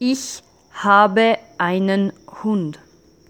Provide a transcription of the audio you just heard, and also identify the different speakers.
Speaker 1: Ich habe einen Hund.